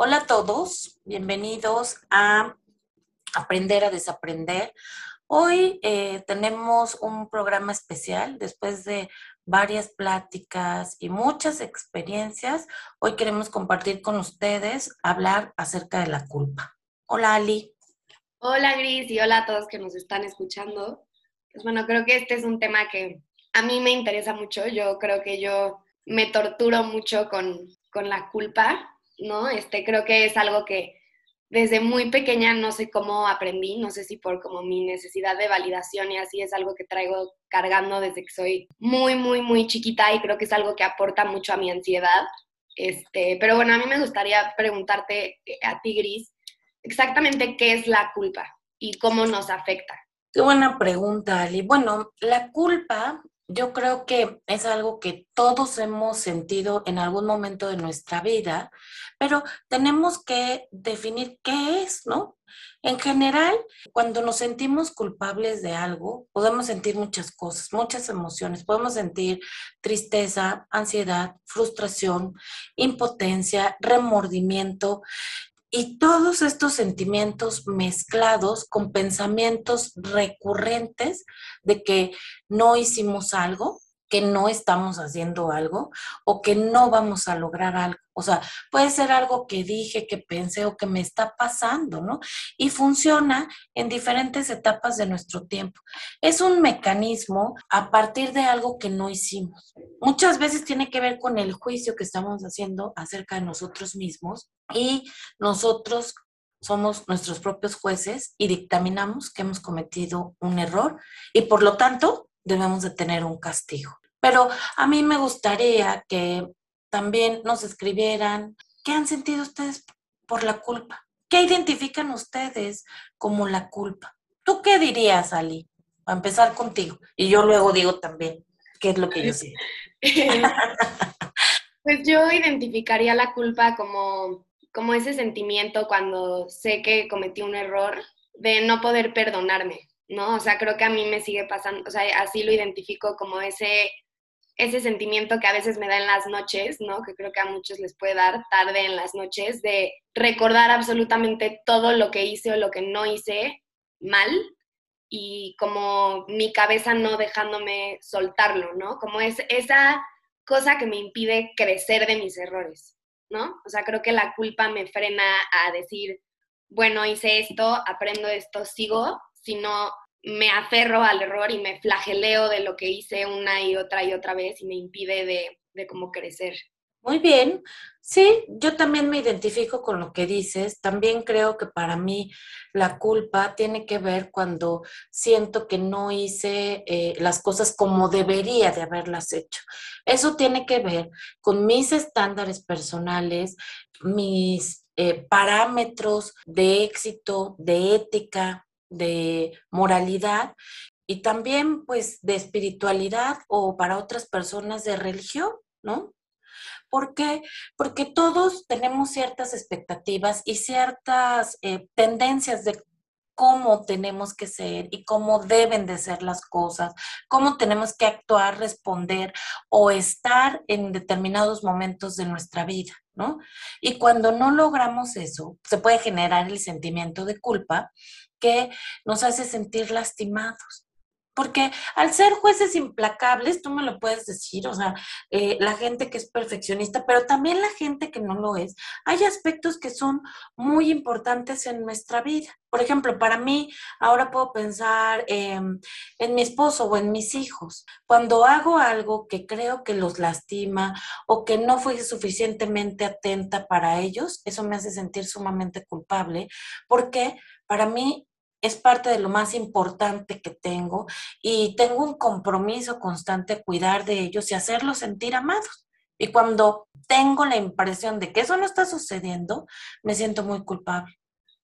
Hola a todos, bienvenidos a Aprender a Desaprender. Hoy eh, tenemos un programa especial después de varias pláticas y muchas experiencias. Hoy queremos compartir con ustedes, hablar acerca de la culpa. Hola Ali. Hola Gris y hola a todos que nos están escuchando. Pues bueno, creo que este es un tema que a mí me interesa mucho. Yo creo que yo me torturo mucho con, con la culpa ¿no? Este, creo que es algo que desde muy pequeña no sé cómo aprendí, no sé si por como mi necesidad de validación y así es algo que traigo cargando desde que soy muy, muy, muy chiquita y creo que es algo que aporta mucho a mi ansiedad. Este, pero bueno, a mí me gustaría preguntarte eh, a ti, Gris, exactamente qué es la culpa y cómo nos afecta. Qué buena pregunta, Ali. Bueno, la culpa yo creo que es algo que todos hemos sentido en algún momento de nuestra vida, pero tenemos que definir qué es, ¿no? En general, cuando nos sentimos culpables de algo, podemos sentir muchas cosas, muchas emociones. Podemos sentir tristeza, ansiedad, frustración, impotencia, remordimiento. Y todos estos sentimientos mezclados con pensamientos recurrentes de que no hicimos algo, que no estamos haciendo algo o que no vamos a lograr algo. O sea, puede ser algo que dije, que pensé o que me está pasando, ¿no? Y funciona en diferentes etapas de nuestro tiempo. Es un mecanismo a partir de algo que no hicimos. Muchas veces tiene que ver con el juicio que estamos haciendo acerca de nosotros mismos y nosotros somos nuestros propios jueces y dictaminamos que hemos cometido un error y por lo tanto debemos de tener un castigo. Pero a mí me gustaría que también nos escribieran qué han sentido ustedes por la culpa. ¿Qué identifican ustedes como la culpa? ¿Tú qué dirías, Ali? A empezar contigo. Y yo luego digo también qué es lo que yo sé. pues yo identificaría la culpa como, como ese sentimiento cuando sé que cometí un error de no poder perdonarme, ¿no? O sea, creo que a mí me sigue pasando, o sea, así lo identifico como ese ese sentimiento que a veces me da en las noches, ¿no? Que creo que a muchos les puede dar tarde en las noches, de recordar absolutamente todo lo que hice o lo que no hice mal y como mi cabeza no dejándome soltarlo, ¿no? Como es esa cosa que me impide crecer de mis errores, ¿no? O sea, creo que la culpa me frena a decir, bueno, hice esto, aprendo esto, sigo, sino me aferro al error y me flageleo de lo que hice una y otra y otra vez y me impide de, de cómo crecer. Muy bien, sí, yo también me identifico con lo que dices. También creo que para mí la culpa tiene que ver cuando siento que no hice eh, las cosas como debería de haberlas hecho. Eso tiene que ver con mis estándares personales, mis eh, parámetros de éxito, de ética, de moralidad y también pues de espiritualidad o para otras personas de religión, ¿no? ¿Por? Porque todos tenemos ciertas expectativas y ciertas eh, tendencias de cómo tenemos que ser y cómo deben de ser las cosas, cómo tenemos que actuar, responder o estar en determinados momentos de nuestra vida, ¿no? Y cuando no logramos eso, se puede generar el sentimiento de culpa que nos hace sentir lastimados. Porque al ser jueces implacables, tú me lo puedes decir, o sea, eh, la gente que es perfeccionista, pero también la gente que no lo es, hay aspectos que son muy importantes en nuestra vida. Por ejemplo, para mí, ahora puedo pensar en mi esposo o en mis hijos. Cuando hago algo que creo que los lastima o que no fui suficientemente atenta para ellos, eso me hace sentir sumamente culpable, porque para mí es parte de lo más importante que tengo y tengo un compromiso constante cuidar de ellos y hacerlos sentir amados. Y cuando tengo la impresión de que eso no está sucediendo, me siento muy culpable.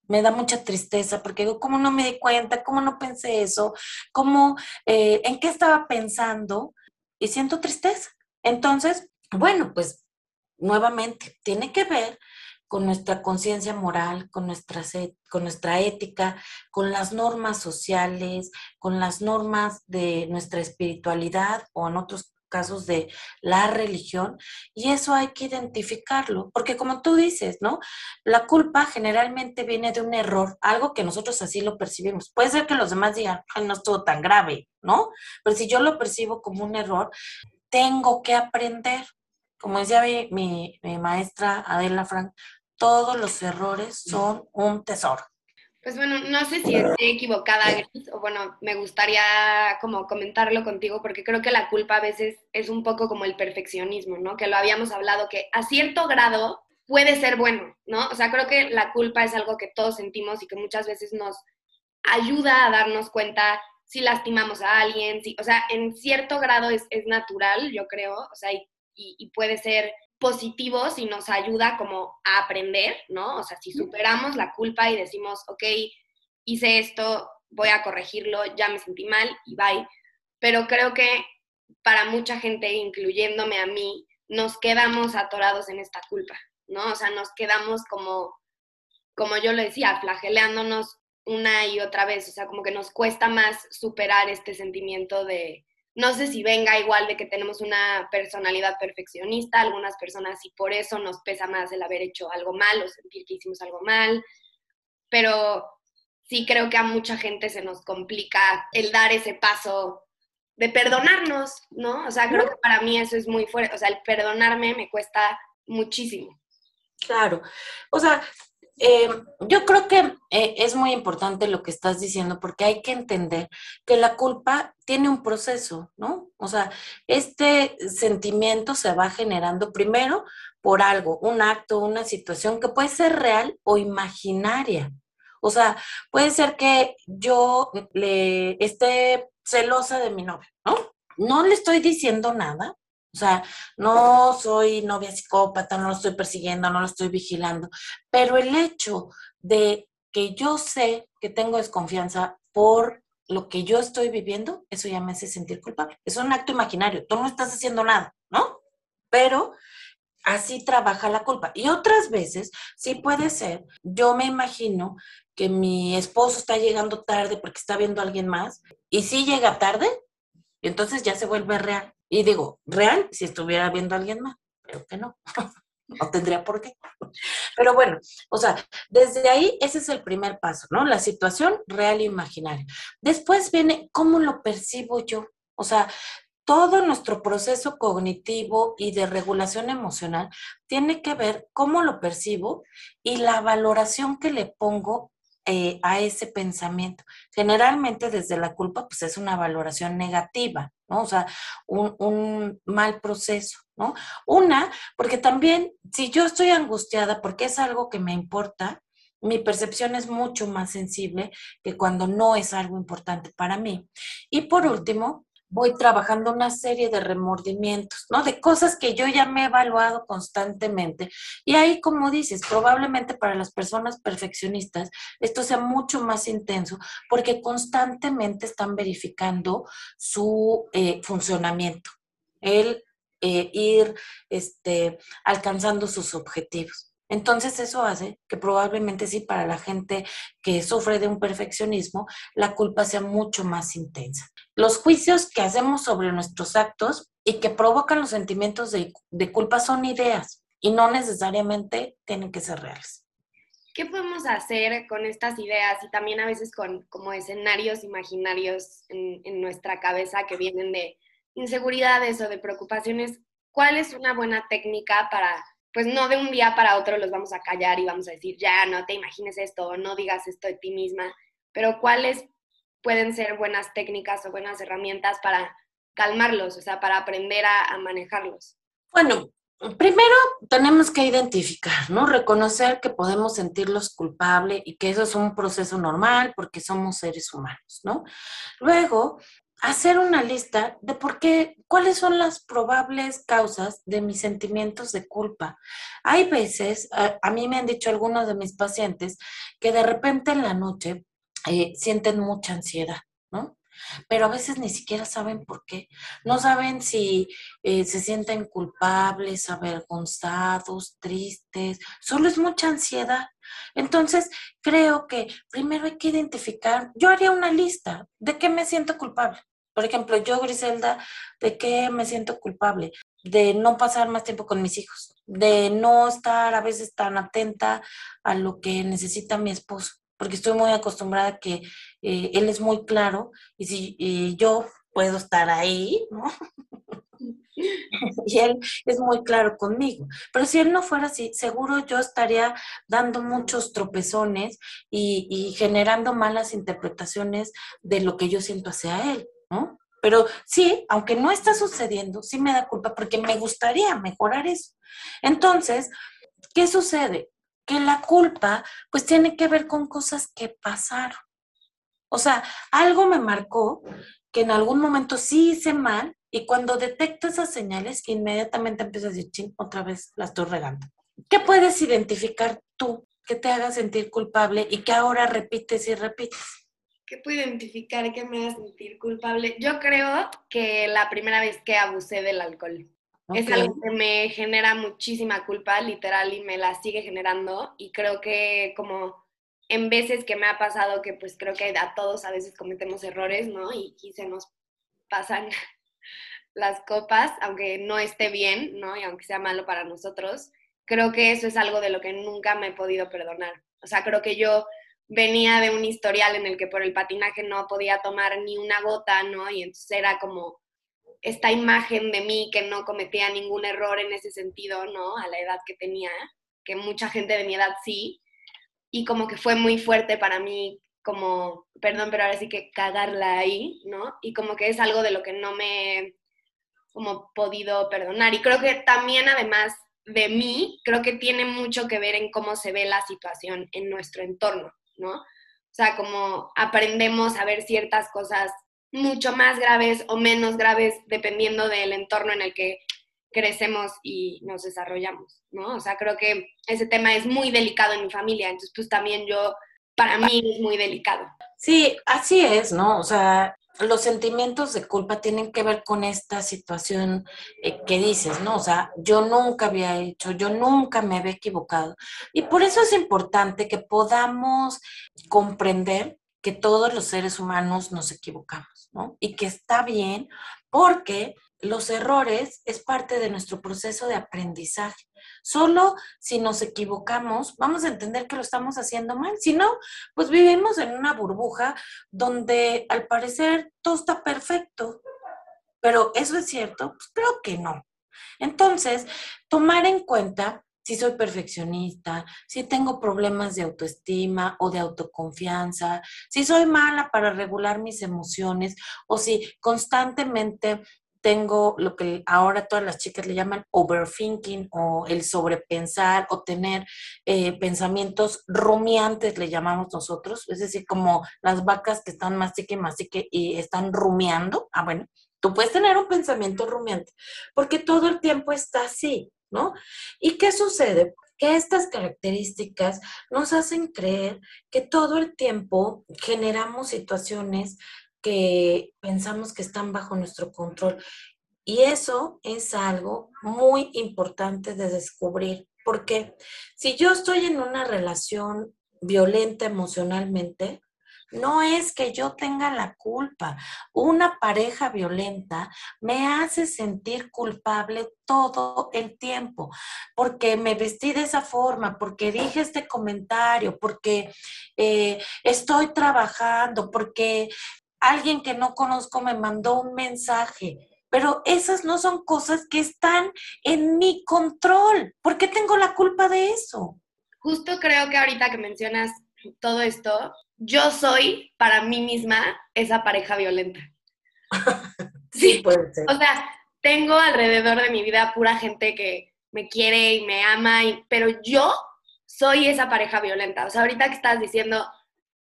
Me da mucha tristeza porque digo, ¿cómo no me di cuenta? ¿Cómo no pensé eso? ¿Cómo, eh, en qué estaba pensando? Y siento tristeza. Entonces, bueno, pues nuevamente, tiene que ver con nuestra conciencia moral, con nuestra, con nuestra ética, con las normas sociales, con las normas de nuestra espiritualidad o en otros casos de la religión y eso hay que identificarlo, porque como tú dices, ¿no? La culpa generalmente viene de un error, algo que nosotros así lo percibimos. Puede ser que los demás digan, no estuvo tan grave, ¿no? Pero si yo lo percibo como un error, tengo que aprender. Como decía mi, maestra Adela Frank, todos los errores son un tesoro. Pues bueno, no sé si estoy equivocada, Gris, o bueno, me gustaría como comentarlo contigo, porque creo que la culpa a veces es un poco como el perfeccionismo, ¿no? Que lo habíamos hablado, que a cierto grado puede ser bueno, ¿no? O sea, creo que la culpa es algo que todos sentimos y que muchas veces nos ayuda a darnos cuenta si lastimamos a alguien, si, o sea, en cierto grado es, es natural, yo creo, o sea, y, y puede ser positivos y nos ayuda como a aprender, ¿no? O sea, si superamos la culpa y decimos, ok, hice esto, voy a corregirlo, ya me sentí mal y bye. Pero creo que para mucha gente, incluyéndome a mí, nos quedamos atorados en esta culpa, ¿no? O sea, nos quedamos como, como yo lo decía, flageleándonos una y otra vez, o sea, como que nos cuesta más superar este sentimiento de, no sé si venga igual de que tenemos una personalidad perfeccionista, algunas personas y por eso nos pesa más el haber hecho algo mal o sentir que hicimos algo mal, pero sí creo que a mucha gente se nos complica el dar ese paso de perdonarnos, ¿no? O sea, creo que para mí eso es muy fuerte, o sea, el perdonarme me cuesta muchísimo. Claro, o sea, eh, yo creo que eh, es muy importante lo que estás diciendo porque hay que entender que la culpa tiene un proceso, ¿no? O sea, este sentimiento se va generando primero por algo, un acto, una situación que puede ser real o imaginaria. O sea, puede ser que yo le esté celosa de mi novio, ¿no? No le estoy diciendo nada, o sea, no soy novia psicópata, no lo estoy persiguiendo, no lo estoy vigilando, pero el hecho de que yo sé que tengo desconfianza por lo que yo estoy viviendo, eso ya me hace sentir culpable. Es un acto imaginario, tú no estás haciendo nada, ¿no? Pero así trabaja la culpa. Y otras veces, sí puede ser, yo me imagino que mi esposo está llegando tarde porque está viendo a alguien más, y si llega tarde, entonces ya se vuelve real. Y digo, real, si estuviera viendo a alguien más, pero que no. no tendría por qué. Pero bueno, o sea, desde ahí ese es el primer paso, ¿no? La situación real e imaginaria. Después viene cómo lo percibo yo. O sea, todo nuestro proceso cognitivo y de regulación emocional tiene que ver cómo lo percibo y la valoración que le pongo eh, a ese pensamiento. Generalmente desde la culpa, pues es una valoración negativa, ¿no? O sea, un, un, mal proceso, ¿no? Una, porque también si yo estoy angustiada porque es algo que me importa, mi percepción es mucho más sensible que cuando no es algo importante para mí. Y por último, voy trabajando una serie de remordimientos, ¿no? De cosas que yo ya me he evaluado constantemente. Y ahí, como dices, probablemente para las personas perfeccionistas esto sea mucho más intenso porque constantemente están verificando su eh, funcionamiento, el eh, ir este, alcanzando sus objetivos. Entonces eso hace que probablemente sí para la gente que sufre de un perfeccionismo, la culpa sea mucho más intensa. Los juicios que hacemos sobre nuestros actos y que provocan los sentimientos de, culpa son ideas y no necesariamente tienen que ser reales. ¿Qué podemos hacer con estas ideas y también a veces con como escenarios imaginarios en, en nuestra cabeza que vienen de inseguridades o de preocupaciones? ¿Cuál es una buena técnica para pues no de un día para otro los vamos a callar y vamos a decir, ya, no te imagines esto, no digas esto de ti misma, pero cuáles pueden ser buenas técnicas o buenas herramientas para calmarlos, o sea, para aprender a, manejarlos. Bueno, Primero tenemos que identificar, ¿no? Reconocer que podemos sentirlos culpables y que eso es un proceso normal porque somos seres humanos, ¿no? Luego, hacer una lista de por qué, cuáles son las probables causas de mis sentimientos de culpa. Hay veces, a, mí me han dicho algunos de mis pacientes que de repente en la noche eh, sienten mucha ansiedad. Pero a veces ni siquiera saben por qué. No saben si eh, se sienten culpables, avergonzados, tristes. Solo es mucha ansiedad. Entonces, creo que primero hay que identificar, yo haría una lista de qué me siento culpable. Por ejemplo, yo, Griselda, ¿de qué me siento culpable? De no pasar más tiempo con mis hijos, de no estar a veces tan atenta a lo que necesita mi esposo, porque estoy muy acostumbrada a que eh, él es muy claro y si y yo puedo estar ahí, ¿no? y él es muy claro conmigo. Pero si él no fuera así, seguro yo estaría dando muchos tropezones y, generando malas interpretaciones de lo que yo siento hacia él, ¿no? Pero sí, aunque no está sucediendo, sí me da culpa porque me gustaría mejorar eso. Entonces, ¿qué sucede? Que la culpa pues tiene que ver con cosas que pasaron. O sea, algo me marcó que en algún momento sí hice mal y cuando detecto esas señales, inmediatamente empiezas a decir, ching, otra vez la estoy regando. ¿Qué puedes identificar tú que te haga sentir culpable y que ahora repites y repites? ¿Qué puedo identificar que me haga sentir culpable? Yo creo que la primera vez que abusé del alcohol. Es algo que me genera muchísima culpa, literal, y me la sigue generando. Y creo que como en veces que me ha pasado que pues creo que a todos a veces cometemos errores, ¿no? Y, y se nos pasan las copas, aunque no esté bien, ¿no? Y aunque sea malo para nosotros, creo que eso es algo de lo que nunca me he podido perdonar. O sea, creo que yo venía de un historial en el que por el patinaje no podía tomar ni una gota, ¿no? Y entonces era como esta imagen de mí que no cometía ningún error en ese sentido, ¿no? A la edad que tenía, que mucha gente de mi edad sí. Y como que fue muy fuerte para mí, como, perdón, pero ahora sí que cagarla ahí, ¿no? Y como que es algo de lo que no me como podido perdonar. Y creo que también además de mí, creo que tiene mucho que ver en cómo se ve la situación en nuestro entorno, ¿no? O sea, como aprendemos a ver ciertas cosas mucho más graves o menos graves dependiendo del entorno en el que crecemos y nos desarrollamos, ¿no? O sea, creo que ese tema es muy delicado en mi familia, entonces pues también yo, para mí es muy delicado. Sí, así es, ¿no? O sea, los sentimientos de culpa tienen que ver con esta situación eh, que dices, ¿no? O sea, yo nunca había hecho, yo nunca me había equivocado. Y por eso es importante que podamos comprender que todos los seres humanos nos equivocamos, ¿no? Y que está bien porque los errores es parte de nuestro proceso de aprendizaje. Solo si nos equivocamos, vamos a entender que lo estamos haciendo mal. Si no, pues vivimos en una burbuja donde al parecer todo está perfecto. Pero eso es cierto, pues creo que no. Entonces, tomar en cuenta si soy perfeccionista, si tengo problemas de autoestima o de autoconfianza, si soy mala para regular mis emociones o si constantemente tengo lo que ahora todas las chicas le llaman overthinking o el sobrepensar o tener eh, pensamientos rumiantes, le llamamos nosotros, es decir, como las vacas que están mastique, mastique y están rumiando. Ah, bueno, tú puedes tener un pensamiento rumiante porque todo el tiempo está así, ¿no? ¿Y qué sucede? que estas características nos hacen creer que todo el tiempo generamos situaciones que pensamos que están bajo nuestro control. Y eso es algo muy importante de descubrir, porque si yo estoy en una relación violenta emocionalmente, no es que yo tenga la culpa. Una pareja violenta me hace sentir culpable todo el tiempo, porque me vestí de esa forma, porque dije este comentario, porque eh, estoy trabajando, porque alguien que no conozco me mandó un mensaje, pero esas no son cosas que están en mi control. ¿Por qué tengo la culpa de eso? Justo creo que ahorita que mencionas todo esto, yo soy para mí misma esa pareja violenta. sí, puede ser. O sea, tengo alrededor de mi vida pura gente que me quiere y me ama, pero yo soy esa pareja violenta. O sea, ahorita que estás diciendo,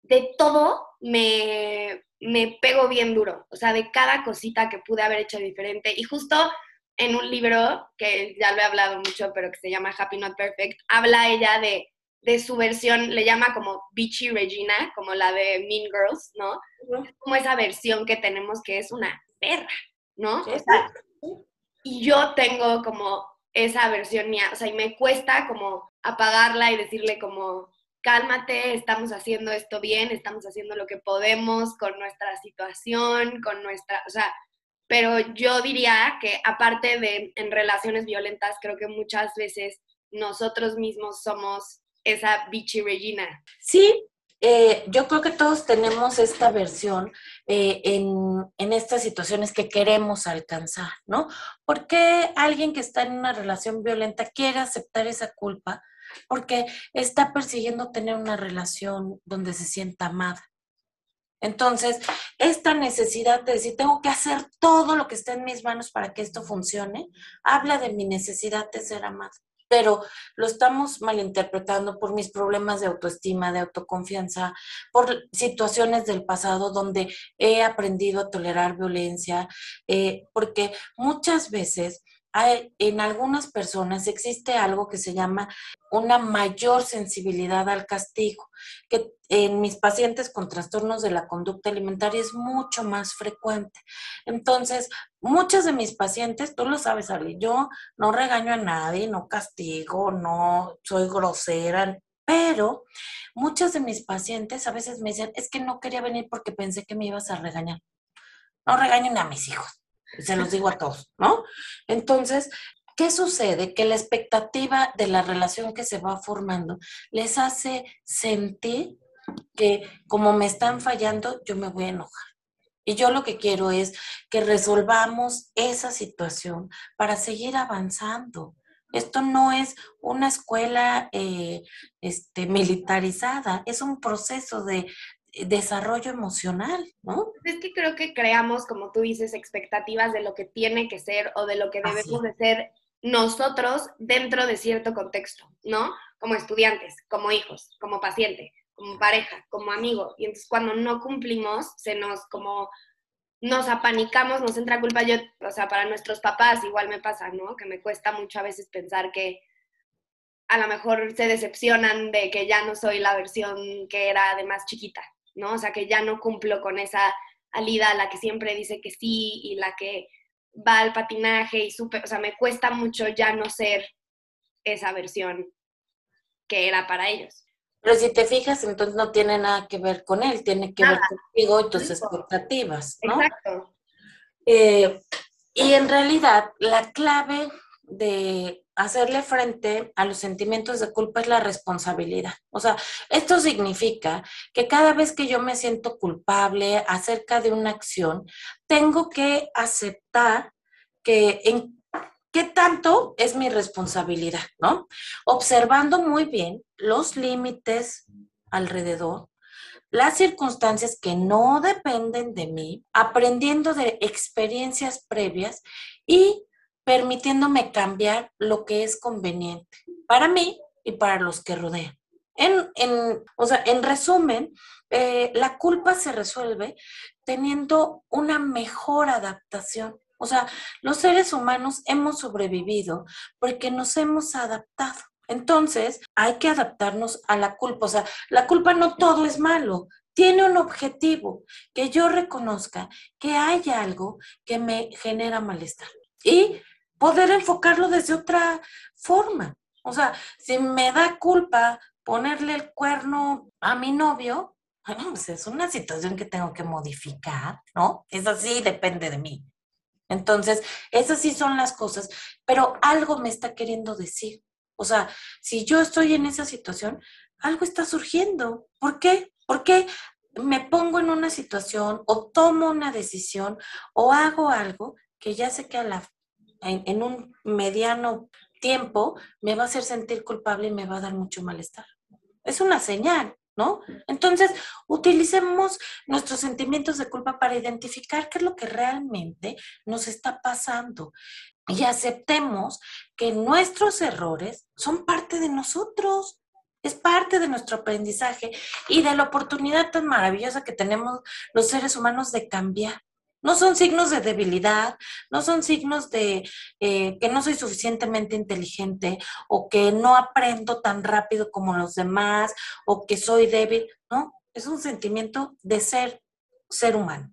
de todo me, me pego bien duro, o sea, de cada cosita que pude haber hecho diferente. Y justo en un libro, que ya lo he hablado mucho, pero que se llama Happy Not Perfect, habla ella de, de su versión, le llama como Beachy Regina, como la de Mean Girls, ¿no? como esa versión que tenemos que es una perra, ¿no? y yo tengo como esa versión mía, o sea, y me cuesta como apagarla y decirle como, cálmate, estamos haciendo esto bien, estamos haciendo lo que podemos con nuestra situación, con nuestra, o sea, pero yo diría que aparte de en relaciones violentas, creo que muchas veces nosotros mismos somos esa bichi Regina. Sí, eh, yo creo que todos tenemos esta versión eh, en, en, estas situaciones que queremos alcanzar, ¿no? ¿Por qué alguien que está en una relación violenta quiere aceptar esa culpa? Porque está persiguiendo tener una relación donde se sienta amada. Entonces, esta necesidad de decir, tengo que hacer todo lo que esté en mis manos para que esto funcione, habla de mi necesidad de ser amada. Pero lo estamos malinterpretando por mis problemas de autoestima, de autoconfianza, por situaciones del pasado donde he aprendido a tolerar violencia, eh, porque muchas veces en algunas personas existe algo que se llama una mayor sensibilidad al castigo, que en mis pacientes con trastornos de la conducta alimentaria es mucho más frecuente. Entonces, muchas de mis pacientes, tú lo sabes, Ali, yo no regaño a nadie, no castigo, no soy grosera, pero muchas de mis pacientes a veces me dicen, es que no quería venir porque pensé que me ibas a regañar. No regañen a mis hijos se los digo a todos, ¿no? Entonces, ¿qué sucede? Que la expectativa de la relación que se va formando les hace sentir que como me están fallando, yo me voy a enojar. Y yo lo que quiero es que resolvamos esa situación para seguir avanzando. Esto no es una escuela eh, este, militarizada, es un proceso de, desarrollo emocional, ¿no? Es que creo que creamos, como tú dices, expectativas de lo que tiene que ser o de lo que debemos de ser nosotros dentro de cierto contexto, ¿no? Como estudiantes, como hijos, como paciente, como pareja, como amigo. Y entonces cuando no cumplimos, se nos como nos apanicamos, nos entra culpa. Yo, o sea, para nuestros papás igual me pasa, ¿no? Que me cuesta mucho a veces pensar que a lo mejor se decepcionan de que ya no soy la versión que era de más chiquita, ¿no? O sea, que ya no cumplo con esa Alida, la que siempre dice que sí y la que va al patinaje y súper, o sea, me cuesta mucho ya no ser esa versión que era para ellos. Pero si te fijas, entonces no tiene nada que ver con él, tiene que ver contigo y tus expectativas, ¿no? Exacto. Eh, y en realidad, la clave de hacerle frente a los sentimientos de culpa es la responsabilidad. O sea, esto significa que cada vez que yo me siento culpable acerca de una acción, tengo que aceptar que en qué tanto es mi responsabilidad, ¿no? Observando muy bien los límites alrededor, las circunstancias que no dependen de mí, aprendiendo de experiencias previas y permitiéndome cambiar lo que es conveniente para mí y para los que rodean. En, en, o sea, en resumen, eh, la culpa se resuelve teniendo una mejor adaptación. O sea, los seres humanos hemos sobrevivido porque nos hemos adaptado. Entonces, hay que adaptarnos a la culpa. O sea, la culpa no todo es malo. Tiene un objetivo, que yo reconozca que hay algo que me genera malestar. Y poder enfocarlo desde otra forma. O sea, si me da culpa ponerle el cuerno a mi novio, pues es una situación que tengo que modificar, ¿no? Es así, depende de mí. Entonces, esas sí son las cosas, pero algo me está queriendo decir. O sea, si yo estoy en esa situación, algo está surgiendo. ¿Por qué? Porque me pongo en una situación o tomo una decisión o hago algo que ya sé que a la en, un mediano tiempo me va a hacer sentir culpable y me va a dar mucho malestar. Es una señal, ¿no? Entonces, utilicemos nuestros sentimientos de culpa para identificar qué es lo que realmente nos está pasando y aceptemos que nuestros errores son parte de nosotros. Es parte de nuestro aprendizaje y de la oportunidad tan maravillosa que tenemos los seres humanos de cambiar. No son signos de debilidad, no son signos de eh, que no soy suficientemente inteligente o que no aprendo tan rápido como los demás o que soy débil, ¿no? Es un sentimiento de ser ser humano.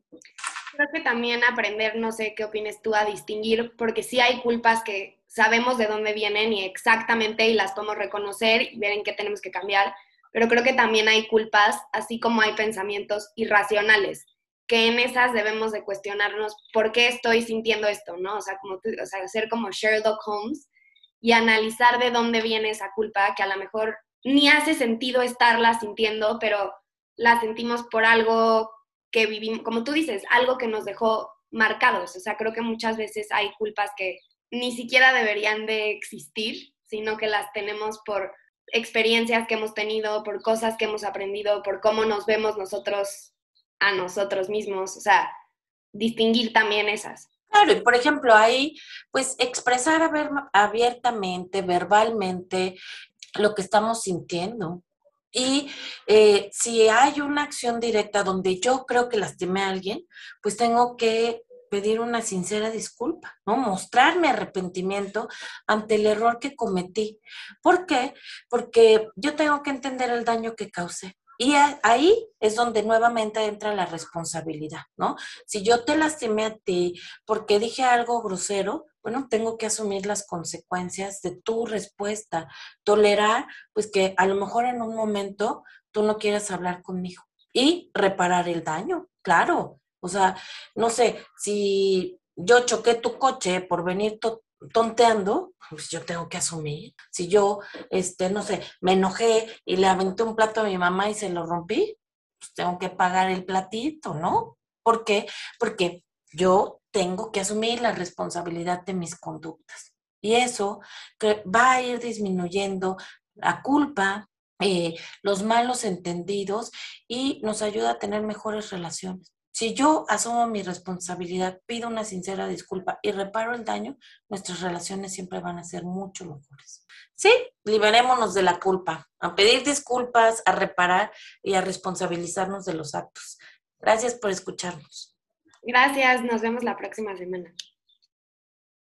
Creo que también aprender, no sé qué opines tú, a distinguir, porque sí hay culpas que sabemos de dónde vienen y exactamente y las podemos reconocer y ver en qué tenemos que cambiar, pero creo que también hay culpas, así como hay pensamientos irracionales, que en esas debemos de cuestionarnos por qué estoy sintiendo esto, ¿no? O sea, como o sea, ser como Sherlock Holmes y analizar de dónde viene esa culpa que a lo mejor ni hace sentido estarla sintiendo, pero la sentimos por algo que vivimos, como tú dices, algo que nos dejó marcados. O sea, creo que muchas veces hay culpas que ni siquiera deberían de existir, sino que las tenemos por experiencias que hemos tenido, por cosas que hemos aprendido, por cómo nos vemos nosotros a nosotros mismos. O sea, distinguir también esas. Claro, y por ejemplo, ahí, pues expresar abiertamente, verbalmente, lo que estamos sintiendo. Y eh, si hay una acción directa donde yo creo que lastimé a alguien, pues tengo que pedir una sincera disculpa, ¿no? Mostrarme arrepentimiento ante el error que cometí. ¿Por qué? Porque yo tengo que entender el daño que causé. Y ahí es donde nuevamente entra la responsabilidad, ¿no? Si yo te lastimé a ti porque dije algo grosero, bueno, tengo que asumir las consecuencias de tu respuesta, tolerar, pues que a lo mejor en un momento tú no quieras hablar conmigo y reparar el daño, claro. O sea, no sé, si yo choqué tu coche por venir tonteando, pues yo tengo que asumir. Si yo, este, no sé, me enojé y le aventé un plato a mi mamá y se lo rompí, pues tengo que pagar el platito, ¿no? ¿Por qué? Porque yo tengo que asumir la responsabilidad de mis conductas. Y eso va a ir disminuyendo la culpa, eh, los malos entendidos y nos ayuda a tener mejores relaciones. Si yo asumo mi responsabilidad, pido una sincera disculpa y reparo el daño, nuestras relaciones siempre van a ser mucho mejores. Sí, liberémonos de la culpa, a pedir disculpas, a reparar y a responsabilizarnos de los actos. Gracias por escucharnos. Gracias, nos vemos la próxima semana.